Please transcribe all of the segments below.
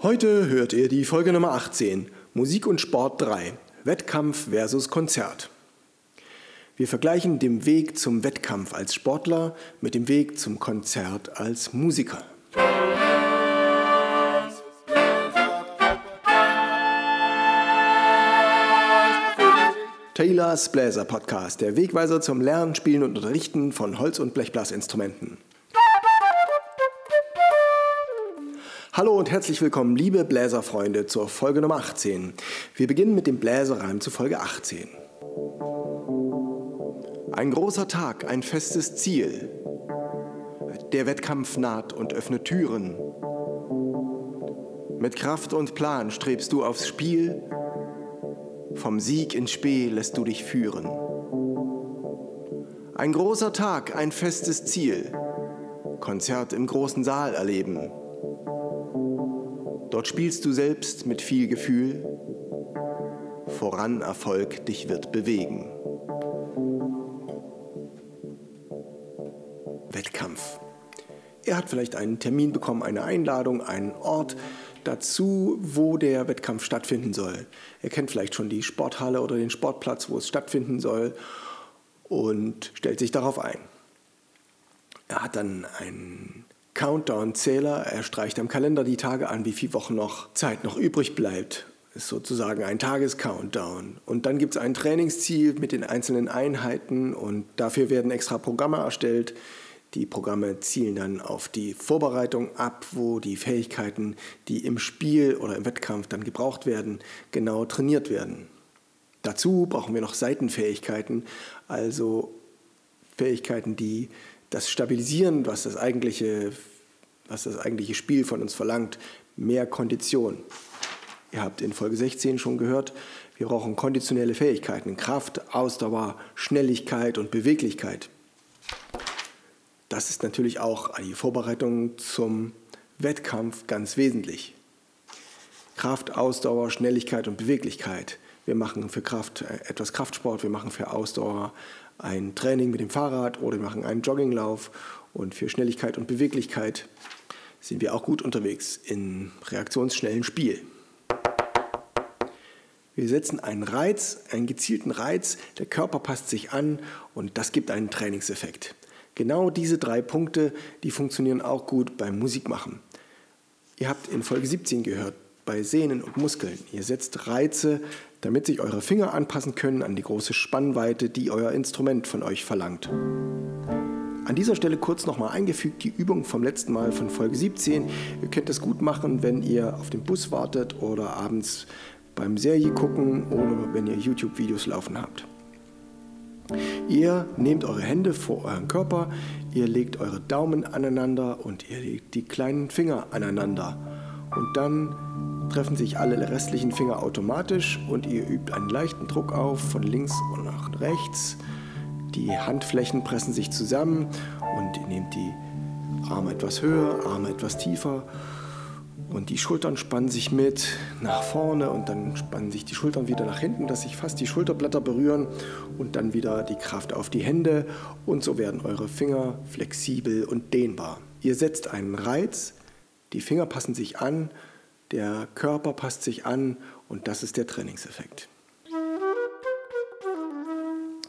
Heute hört ihr die Folge Nummer 18, Musik und Sport 3, Wettkampf versus Konzert. Wir vergleichen den Weg zum Wettkampf als Sportler mit dem Weg zum Konzert als Musiker. Taylors Bläser Podcast, der Wegweiser zum Lernen, Spielen und Unterrichten von Holz- und Blechblasinstrumenten. Hallo und herzlich willkommen, liebe Bläserfreunde, zur Folge Nummer 18. Wir beginnen mit dem Bläserreim zu Folge 18. Ein großer Tag, ein festes Ziel. Der Wettkampf naht und öffnet Türen. Mit Kraft und Plan strebst du aufs Spiel. Vom Sieg ins Spee lässt du dich führen. Ein großer Tag, ein festes Ziel. Konzert im großen Saal erleben. Dort spielst du selbst mit viel Gefühl. Voran Erfolg dich wird bewegen. Wettkampf. Er hat vielleicht einen Termin bekommen, eine Einladung, einen Ort dazu, wo der Wettkampf stattfinden soll. Er kennt vielleicht schon die Sporthalle oder den Sportplatz, wo es stattfinden soll und stellt sich darauf ein. Er hat dann einen Countdown-Zähler. Er streicht am Kalender die Tage an, wie viele Wochen noch Zeit noch übrig bleibt. Ist sozusagen ein Tages-Countdown. Und dann gibt es ein Trainingsziel mit den einzelnen Einheiten und dafür werden extra Programme erstellt. Die Programme zielen dann auf die Vorbereitung ab, wo die Fähigkeiten, die im Spiel oder im Wettkampf dann gebraucht werden, genau trainiert werden. Dazu brauchen wir noch Seitenfähigkeiten, also Fähigkeiten, die das Stabilisieren, was das eigentliche, was das eigentliche Spiel von uns verlangt, mehr Kondition. Ihr habt in Folge 16 schon gehört, wir brauchen konditionelle Fähigkeiten, Kraft, Ausdauer, Schnelligkeit und Beweglichkeit. Das ist natürlich auch die Vorbereitung zum Wettkampf ganz wesentlich. Kraft, Ausdauer, Schnelligkeit und Beweglichkeit. Wir machen für Kraft äh, etwas Kraftsport, wir machen für Ausdauer ein Training mit dem Fahrrad oder wir machen einen Jogginglauf und für Schnelligkeit und Beweglichkeit sind wir auch gut unterwegs in reaktionsschnellen Spiel. Wir setzen einen Reiz, einen gezielten Reiz, der Körper passt sich an und das gibt einen Trainingseffekt. Genau diese drei Punkte, die funktionieren auch gut beim Musikmachen. Ihr habt in Folge 17 gehört, bei Sehnen und Muskeln. Ihr setzt Reize, damit sich eure Finger anpassen können an die große Spannweite, die euer Instrument von euch verlangt. An dieser Stelle kurz nochmal eingefügt die Übung vom letzten Mal von Folge 17. Ihr könnt das gut machen, wenn ihr auf den Bus wartet oder abends beim Serie gucken oder wenn ihr YouTube-Videos laufen habt. Ihr nehmt eure Hände vor euren Körper, ihr legt eure Daumen aneinander und ihr legt die kleinen Finger aneinander. Und dann treffen sich alle restlichen Finger automatisch und ihr übt einen leichten Druck auf von links und nach rechts. Die Handflächen pressen sich zusammen und ihr nehmt die Arme etwas höher, Arme etwas tiefer und die Schultern spannen sich mit nach vorne und dann spannen sich die Schultern wieder nach hinten, dass sich fast die Schulterblätter berühren und dann wieder die Kraft auf die Hände und so werden eure Finger flexibel und dehnbar. Ihr setzt einen Reiz, die Finger passen sich an der Körper passt sich an und das ist der Trainingseffekt.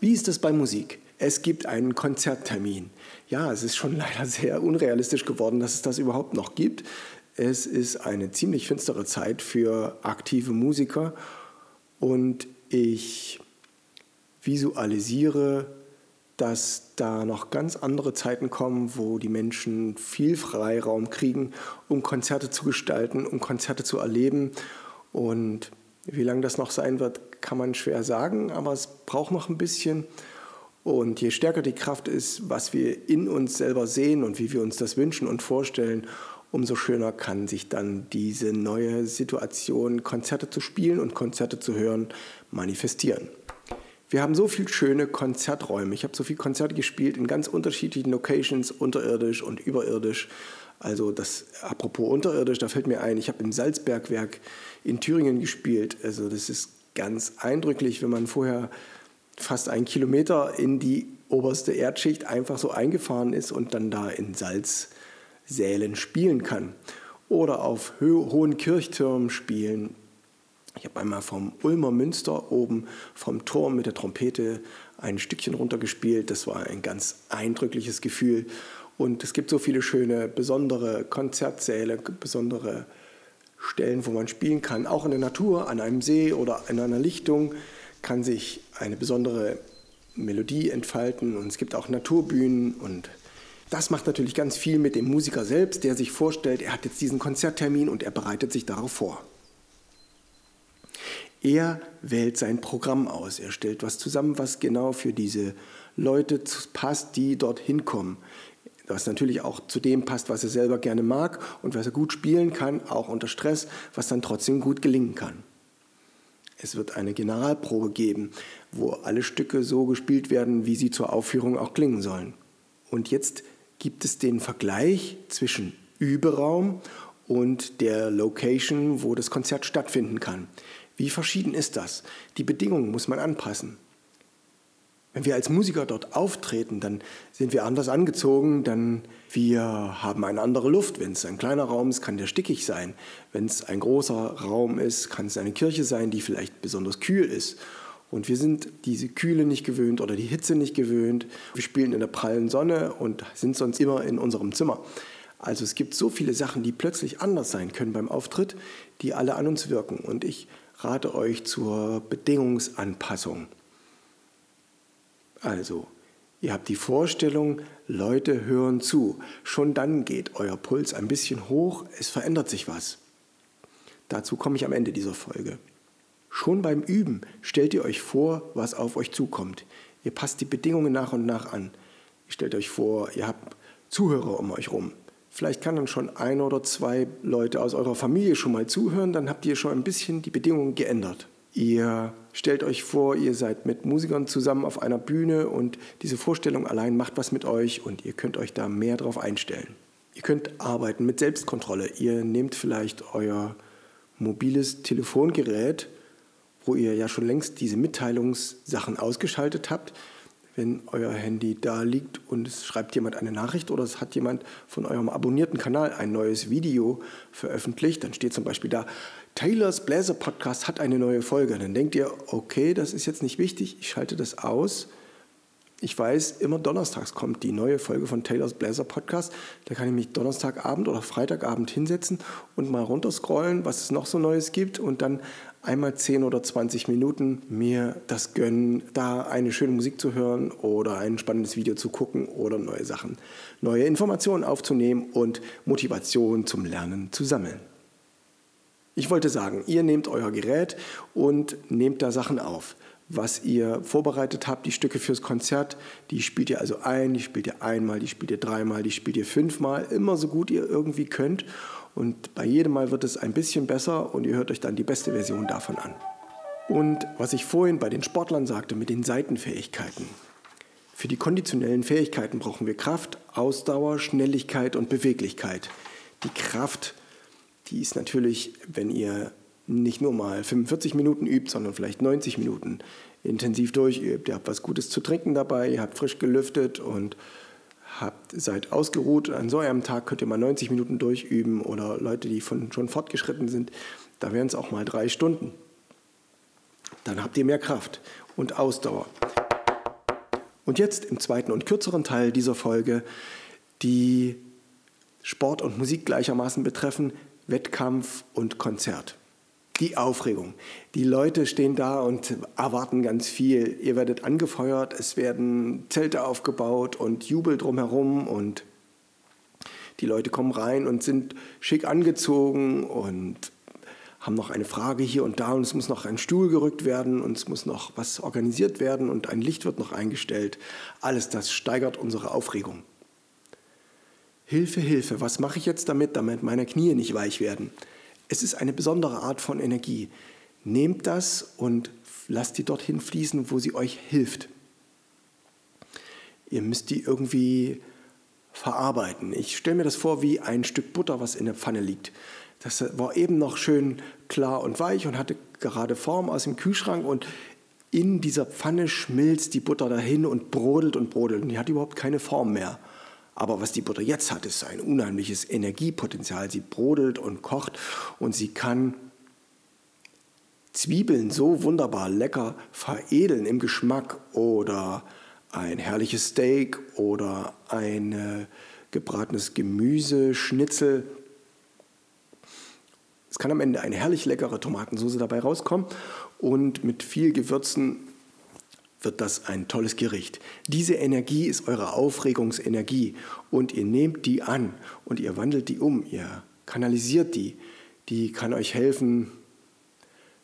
Wie ist es bei Musik? Es gibt einen Konzerttermin. Ja, es ist schon leider sehr unrealistisch geworden, dass es das überhaupt noch gibt. Es ist eine ziemlich finstere Zeit für aktive Musiker und ich visualisiere dass da noch ganz andere Zeiten kommen, wo die Menschen viel Freiraum kriegen, um Konzerte zu gestalten, um Konzerte zu erleben. Und wie lange das noch sein wird, kann man schwer sagen, aber es braucht noch ein bisschen. Und je stärker die Kraft ist, was wir in uns selber sehen und wie wir uns das wünschen und vorstellen, umso schöner kann sich dann diese neue Situation, Konzerte zu spielen und Konzerte zu hören, manifestieren. Wir haben so viele schöne Konzerträume. Ich habe so viele Konzerte gespielt in ganz unterschiedlichen Locations, unterirdisch und überirdisch. Also das, apropos unterirdisch, da fällt mir ein, ich habe im Salzbergwerk in Thüringen gespielt. Also das ist ganz eindrücklich, wenn man vorher fast einen Kilometer in die oberste Erdschicht einfach so eingefahren ist und dann da in Salzsälen spielen kann. oder auf hohen Kirchtürmen spielen. Ich habe einmal vom Ulmer Münster oben vom Turm mit der Trompete ein Stückchen runtergespielt. Das war ein ganz eindrückliches Gefühl. Und es gibt so viele schöne, besondere Konzertsäle, besondere Stellen, wo man spielen kann. Auch in der Natur, an einem See oder in einer Lichtung kann sich eine besondere Melodie entfalten. Und es gibt auch Naturbühnen und das macht natürlich ganz viel mit dem Musiker selbst, der sich vorstellt, er hat jetzt diesen Konzerttermin und er bereitet sich darauf vor. Er wählt sein Programm aus. Er stellt was zusammen, was genau für diese Leute passt, die dorthin kommen. Was natürlich auch zu dem passt, was er selber gerne mag und was er gut spielen kann, auch unter Stress, was dann trotzdem gut gelingen kann. Es wird eine Generalprobe geben, wo alle Stücke so gespielt werden, wie sie zur Aufführung auch klingen sollen. Und jetzt gibt es den Vergleich zwischen Überaum und der Location, wo das Konzert stattfinden kann. Wie verschieden ist das? Die Bedingungen muss man anpassen. Wenn wir als Musiker dort auftreten, dann sind wir anders angezogen, dann wir haben eine andere Luft. Wenn es ein kleiner Raum ist, kann der stickig sein. Wenn es ein großer Raum ist, kann es eine Kirche sein, die vielleicht besonders kühl ist. Und wir sind diese Kühle nicht gewöhnt oder die Hitze nicht gewöhnt. Wir spielen in der prallen Sonne und sind sonst immer in unserem Zimmer. Also es gibt so viele Sachen, die plötzlich anders sein können beim Auftritt, die alle an uns wirken. Und ich rate euch zur Bedingungsanpassung. Also, ihr habt die Vorstellung, Leute hören zu. Schon dann geht euer Puls ein bisschen hoch, es verändert sich was. Dazu komme ich am Ende dieser Folge. Schon beim Üben stellt ihr euch vor, was auf euch zukommt. Ihr passt die Bedingungen nach und nach an. Ihr stellt euch vor, ihr habt Zuhörer um euch rum. Vielleicht kann dann schon ein oder zwei Leute aus eurer Familie schon mal zuhören, dann habt ihr schon ein bisschen die Bedingungen geändert. Ihr stellt euch vor, ihr seid mit Musikern zusammen auf einer Bühne und diese Vorstellung allein macht was mit euch und ihr könnt euch da mehr drauf einstellen. Ihr könnt arbeiten mit Selbstkontrolle. Ihr nehmt vielleicht euer mobiles Telefongerät, wo ihr ja schon längst diese Mitteilungssachen ausgeschaltet habt, wenn euer Handy da liegt und es schreibt jemand eine Nachricht oder es hat jemand von eurem abonnierten Kanal ein neues Video veröffentlicht, dann steht zum Beispiel da, Taylors Bläser Podcast hat eine neue Folge. Dann denkt ihr, okay, das ist jetzt nicht wichtig, ich schalte das aus. Ich weiß, immer donnerstags kommt die neue Folge von Taylors Bläser Podcast. Da kann ich mich Donnerstagabend oder Freitagabend hinsetzen und mal runterscrollen, was es noch so Neues gibt und dann einmal 10 oder 20 Minuten mir das gönnen, da eine schöne Musik zu hören oder ein spannendes Video zu gucken oder neue Sachen, neue Informationen aufzunehmen und Motivation zum Lernen zu sammeln. Ich wollte sagen, ihr nehmt euer Gerät und nehmt da Sachen auf. Was ihr vorbereitet habt, die Stücke fürs Konzert, die spielt ihr also ein, die spielt ihr einmal, die spielt ihr dreimal, die spielt ihr fünfmal, immer so gut ihr irgendwie könnt und bei jedem Mal wird es ein bisschen besser und ihr hört euch dann die beste Version davon an. Und was ich vorhin bei den Sportlern sagte mit den Seitenfähigkeiten. Für die konditionellen Fähigkeiten brauchen wir Kraft, Ausdauer, Schnelligkeit und Beweglichkeit. Die Kraft, die ist natürlich, wenn ihr nicht nur mal 45 Minuten übt, sondern vielleicht 90 Minuten intensiv durchübt. Ihr habt was Gutes zu trinken dabei, ihr habt frisch gelüftet und habt, seid ausgeruht. An so einem Tag könnt ihr mal 90 Minuten durchüben oder Leute, die von, schon fortgeschritten sind, da wären es auch mal drei Stunden. Dann habt ihr mehr Kraft und Ausdauer. Und jetzt im zweiten und kürzeren Teil dieser Folge, die Sport und Musik gleichermaßen betreffen, Wettkampf und Konzert die Aufregung. Die Leute stehen da und erwarten ganz viel. Ihr werdet angefeuert, es werden Zelte aufgebaut und Jubel drumherum und die Leute kommen rein und sind schick angezogen und haben noch eine Frage hier und da und es muss noch ein Stuhl gerückt werden und es muss noch was organisiert werden und ein Licht wird noch eingestellt. Alles das steigert unsere Aufregung. Hilfe, Hilfe, was mache ich jetzt damit, damit meine Knie nicht weich werden? Es ist eine besondere Art von Energie. Nehmt das und lasst die dorthin fließen, wo sie euch hilft. Ihr müsst die irgendwie verarbeiten. Ich stelle mir das vor wie ein Stück Butter, was in der Pfanne liegt. Das war eben noch schön klar und weich und hatte gerade Form aus dem Kühlschrank und in dieser Pfanne schmilzt die Butter dahin und brodelt und brodelt und die hat überhaupt keine Form mehr. Aber was die Butter jetzt hat, ist ein unheimliches Energiepotenzial. Sie brodelt und kocht und sie kann Zwiebeln so wunderbar lecker veredeln im Geschmack oder ein herrliches Steak oder ein äh, gebratenes Gemüse, Schnitzel. Es kann am Ende eine herrlich leckere Tomatensauce dabei rauskommen und mit viel Gewürzen wird das ein tolles Gericht. Diese Energie ist eure Aufregungsenergie und ihr nehmt die an und ihr wandelt die um, ihr kanalisiert die. Die kann euch helfen,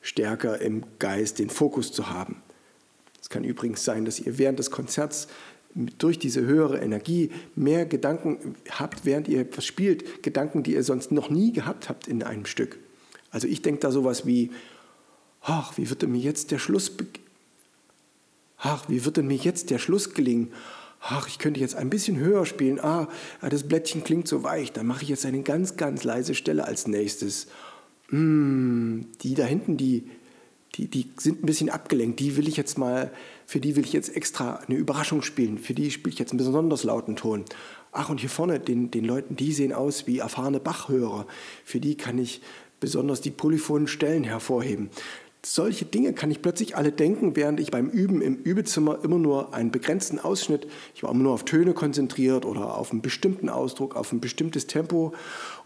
stärker im Geist den Fokus zu haben. Es kann übrigens sein, dass ihr während des Konzerts durch diese höhere Energie mehr Gedanken habt, während ihr etwas spielt, Gedanken, die ihr sonst noch nie gehabt habt in einem Stück. Also ich denke da sowas wie, ach, wie wird mir jetzt der Schluss, ach, wie wird denn mir jetzt der Schluss gelingen? Ach, ich könnte jetzt ein bisschen höher spielen. Ah, das Blättchen klingt so weich. Dann mache ich jetzt eine ganz, ganz leise Stelle als nächstes. Mm, die da hinten, die, die, die sind ein bisschen abgelenkt. Die will ich jetzt mal, für die will ich jetzt extra eine Überraschung spielen. Für die spiele ich jetzt einen besonders lauten Ton. Ach, und hier vorne, den, den Leuten, die sehen aus wie erfahrene Bachhörer. Für die kann ich besonders die polyphonen Stellen hervorheben. Solche Dinge kann ich plötzlich alle denken, während ich beim Üben im Übezimmer immer nur einen begrenzten Ausschnitt, ich war immer nur auf Töne konzentriert oder auf einen bestimmten Ausdruck, auf ein bestimmtes Tempo.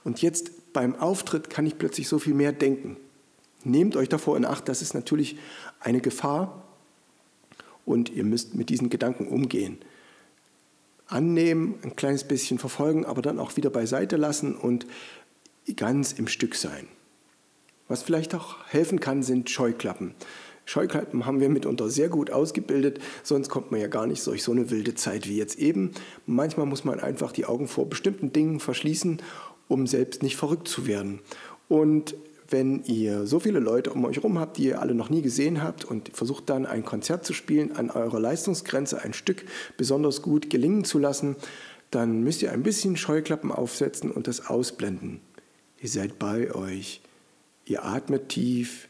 Und jetzt beim Auftritt kann ich plötzlich so viel mehr denken. Nehmt euch davor in Acht, das ist natürlich eine Gefahr und ihr müsst mit diesen Gedanken umgehen. Annehmen, ein kleines bisschen verfolgen, aber dann auch wieder beiseite lassen und ganz im Stück sein. Was vielleicht auch helfen kann, sind Scheuklappen. Scheuklappen haben wir mitunter sehr gut ausgebildet, sonst kommt man ja gar nicht durch so eine wilde Zeit wie jetzt eben. Manchmal muss man einfach die Augen vor bestimmten Dingen verschließen, um selbst nicht verrückt zu werden. Und wenn ihr so viele Leute um euch herum habt, die ihr alle noch nie gesehen habt und versucht dann ein Konzert zu spielen, an eurer Leistungsgrenze ein Stück besonders gut gelingen zu lassen, dann müsst ihr ein bisschen Scheuklappen aufsetzen und das ausblenden. Ihr seid bei euch. Ihr atmet tief,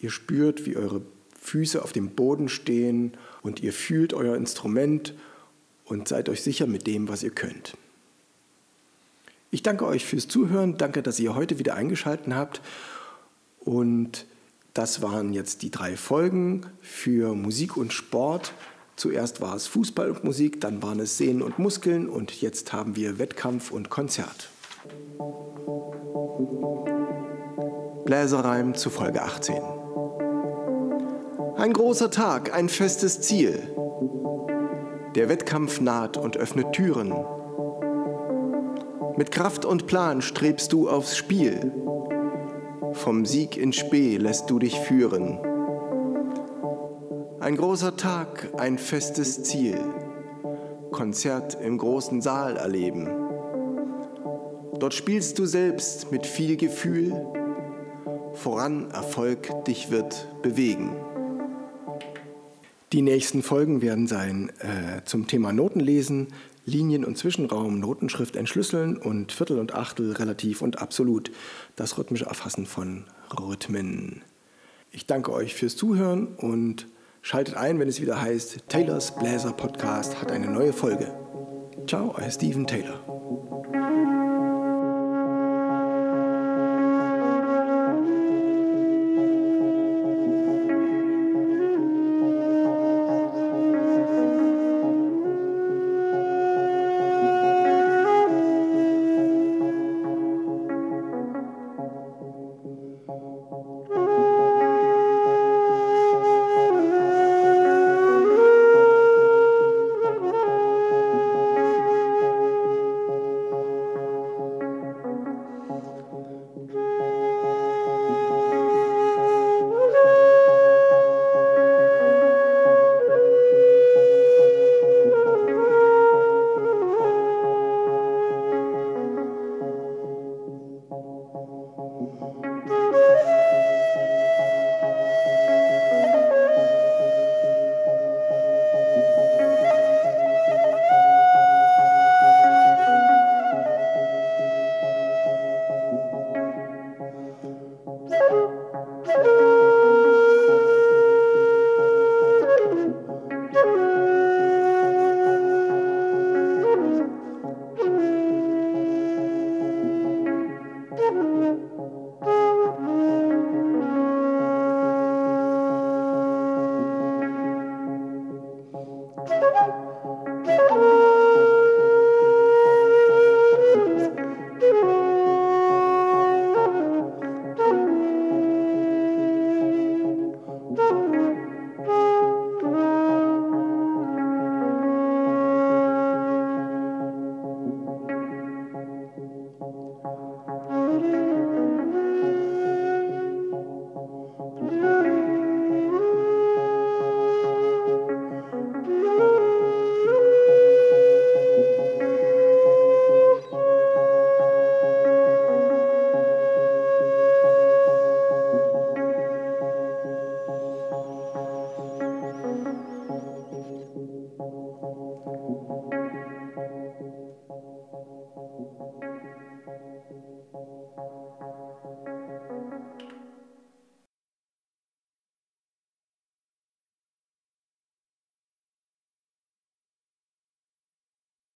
ihr spürt, wie eure Füße auf dem Boden stehen und ihr fühlt euer Instrument und seid euch sicher mit dem, was ihr könnt. Ich danke euch fürs Zuhören, danke, dass ihr heute wieder eingeschaltet habt und das waren jetzt die drei Folgen für Musik und Sport. Zuerst war es Fußball und Musik, dann waren es Sehnen und Muskeln und jetzt haben wir Wettkampf und Konzert. Bläserreim zu Folge 18. Ein großer Tag, ein festes Ziel. Der Wettkampf naht und öffnet Türen. Mit Kraft und Plan strebst du aufs Spiel. Vom Sieg in Spee lässt du dich führen. Ein großer Tag, ein festes Ziel. Konzert im großen Saal erleben. Dort spielst du selbst mit viel Gefühl voran Erfolg dich wird bewegen. Die nächsten Folgen werden sein äh, zum Thema Notenlesen, Linien- und Zwischenraum, Notenschrift entschlüsseln und Viertel und Achtel relativ und absolut, das rhythmische Erfassen von Rhythmen. Ich danke euch fürs Zuhören und schaltet ein, wenn es wieder heißt, Taylors Bläser Podcast hat eine neue Folge. Ciao, euer Steven Taylor.